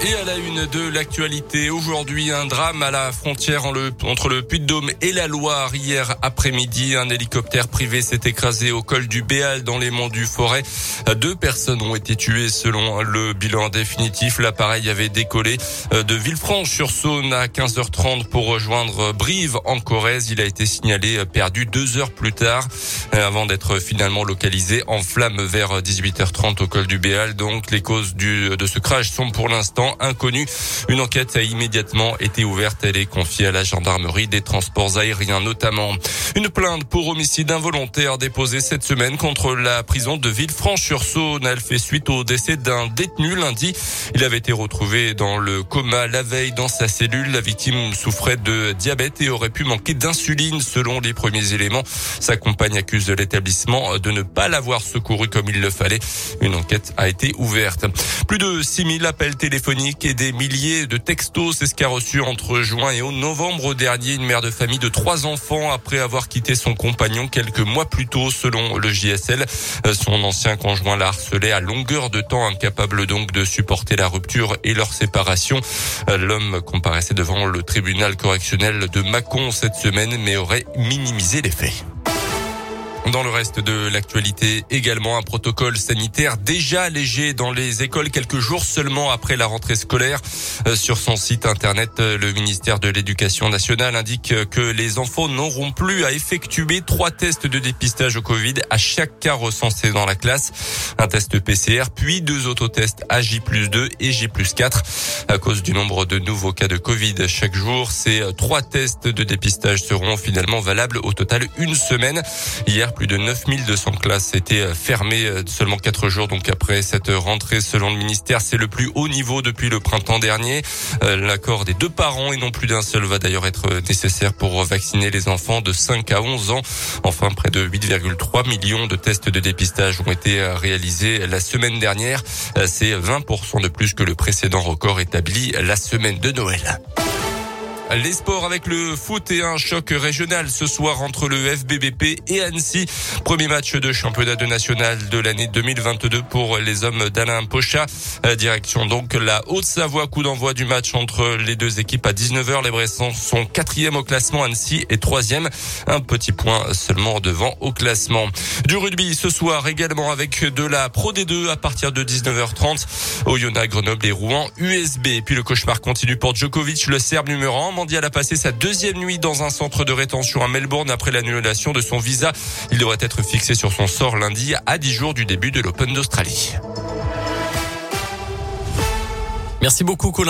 Et à la une de l'actualité, aujourd'hui un drame à la frontière entre le Puy-de-Dôme et la Loire. Hier après-midi, un hélicoptère privé s'est écrasé au col du Béal dans les monts du Forêt. Deux personnes ont été tuées selon le bilan définitif. L'appareil avait décollé de Villefranche-sur-Saône à 15h30 pour rejoindre Brive en Corrèze. Il a été signalé perdu deux heures plus tard avant d'être finalement localisé en flamme vers 18h30 au col du Béal. Donc les causes du, de ce crash sont pour l'instant inconnu. Une enquête a immédiatement été ouverte. Elle est confiée à la gendarmerie des transports aériens notamment. Une plainte pour homicide involontaire déposée cette semaine contre la prison de Villefranche-sur-Saône. Elle fait suite au décès d'un détenu lundi. Il avait été retrouvé dans le coma la veille dans sa cellule. La victime souffrait de diabète et aurait pu manquer d'insuline selon les premiers éléments. Sa compagne accuse l'établissement de ne pas l'avoir secouru comme il le fallait. Une enquête a été ouverte. Plus de 6000 appels téléphoniques et des milliers de textos. C'est ce qu'a reçu entre juin et novembre dernier une mère de famille de trois enfants après avoir quitté son compagnon quelques mois plus tôt selon le JSL. Son ancien conjoint la harcelait à longueur de temps, incapable donc de supporter la rupture et leur séparation. L'homme comparaissait devant le tribunal correctionnel de Mâcon cette semaine mais aurait minimisé les faits. Dans le reste de l'actualité, également un protocole sanitaire déjà allégé dans les écoles quelques jours seulement après la rentrée scolaire. Euh, sur son site internet, euh, le ministère de l'Éducation nationale indique que les enfants n'auront plus à effectuer trois tests de dépistage au Covid à chaque cas recensé dans la classe. Un test PCR, puis deux autotests à J 2 et J 4. À cause du nombre de nouveaux cas de Covid chaque jour, ces trois tests de dépistage seront finalement valables au total une semaine. Hier, plus de 9200 classes étaient fermées euh, seulement quatre jours donc après cette rentrée. Selon le ministère, c'est le plus haut niveau depuis le printemps dernier. Euh, l'accord des deux parents et non plus d'un seul va d'ailleurs être nécessaire pour vacciner les enfants de 5 à 11 ans. Enfin, près de 8,3 millions de tests de dépistage ont été réalisés la semaine dernière. Euh, c'est 20% de plus que le précédent record établi la semaine de Noël. Les sports avec le foot et un choc régional ce soir entre le FBBP et Annecy. Premier match de championnat de national de l'année 2022 pour les hommes d'Alain Pocha. Euh, direction donc la Haute-Savoie. Coup d'envoi du match entre les deux équipes à 19h. Les Bressans sont quatrième au classement. Annecy est troisième. Un petit point seulement devant au classement. Du rugby ce soir également avec de la Pro D2 à partir de 19h30. Oyonnax, Grenoble et Rouen. USB. Et puis le cauchemar continue pour Djokovic, le Serbe numéro 1 mondial a passé sa deuxième nuit dans un centre de rétention à Melbourne après l'annulation de son visa. Il devrait être fixé sur son sort lundi à 10 jours du début de l'Open d'Australie. Merci beaucoup Colin.